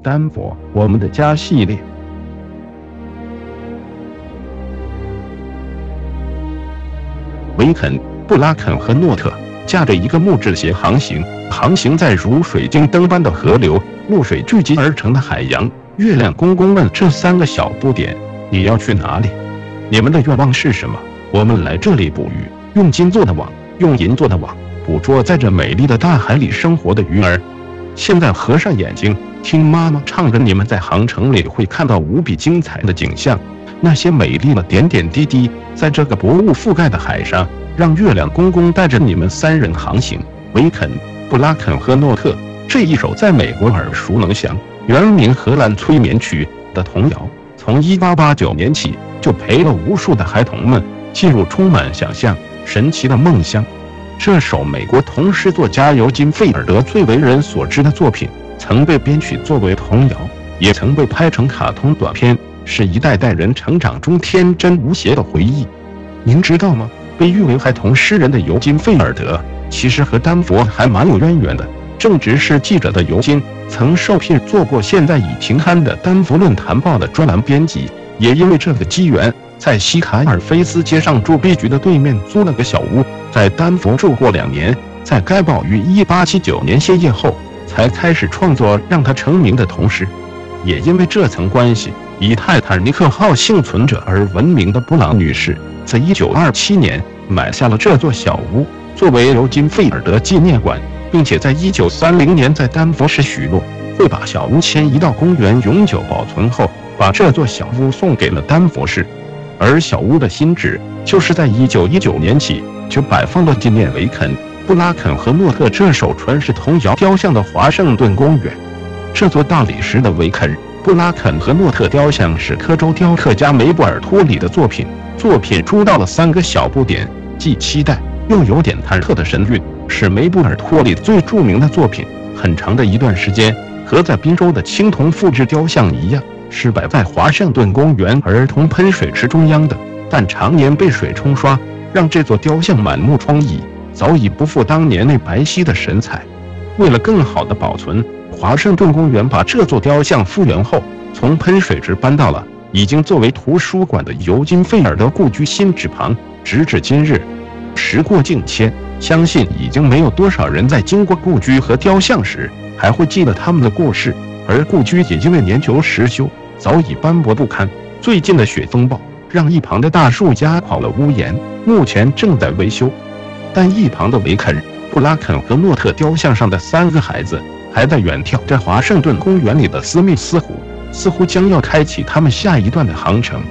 丹佛，我们的家系列。维肯、布拉肯和诺特驾着一个木质鞋航行，航行在如水晶灯般的河流、露水聚集而成的海洋。月亮公公问这三个小不点：“你要去哪里？你们的愿望是什么？”我们来这里捕鱼，用金做的网，用银做的网，捕捉在这美丽的大海里生活的鱼儿。现在合上眼睛，听妈妈唱着，你们在航程里会看到无比精彩的景象。那些美丽的点点滴滴，在这个薄雾覆盖的海上，让月亮公公带着你们三人航行。维肯、布拉肯和诺特，这一首在美国耳熟能详、原名《荷兰催眠曲》的童谣，从1889年起就陪了无数的孩童们进入充满想象、神奇的梦乡。这首美国童诗作家尤金·费尔德最为人所知的作品，曾被编曲作为童谣，也曾被拍成卡通短片，是一代代人成长中天真无邪的回忆。您知道吗？被誉为孩童诗人的尤金·费尔德，其实和丹佛还蛮有渊源的。正直是记者的尤金，曾受聘做过现在已停刊的《丹佛论坛报》的专栏编辑，也因为这个机缘。在西卡尔菲斯街上铸币局的对面租了个小屋，在丹佛住过两年。在该报于1879年歇业后，才开始创作让他成名的同时。也因为这层关系，以泰坦尼克号幸存者而闻名的布朗女士，在1927年买下了这座小屋，作为尤金·费尔德纪念馆，并且在1930年在丹佛市许诺会把小屋迁移到公园永久保存后，把这座小屋送给了丹佛市。而小屋的新址，就是在一九一九年起就摆放了纪念维肯、布拉肯和诺特这首传世童谣雕像的华盛顿公园。这座大理石的维肯、布拉肯和诺特雕像是科州雕刻家梅布尔托里的作品。作品出到了三个小不点，既期待又有点忐忑的神韵，是梅布尔托里最著名的作品。很长的一段时间，和在宾州的青铜复制雕像一样。是摆在华盛顿公园儿童喷水池中央的，但常年被水冲刷，让这座雕像满目疮痍，早已不复当年那白皙的神采。为了更好的保存，华盛顿公园把这座雕像复原后，从喷水池搬到了已经作为图书馆的尤金·费尔德故居新址旁。直至今日，时过境迁，相信已经没有多少人在经过故居和雕像时，还会记得他们的故事。而故居也因为年久失修，早已斑驳不堪。最近的雪风暴让一旁的大树压垮了屋檐，目前正在维修。但一旁的维肯、布拉肯和诺特雕像上的三个孩子还在远眺着华盛顿公园里的斯密斯湖，似乎将要开启他们下一段的航程。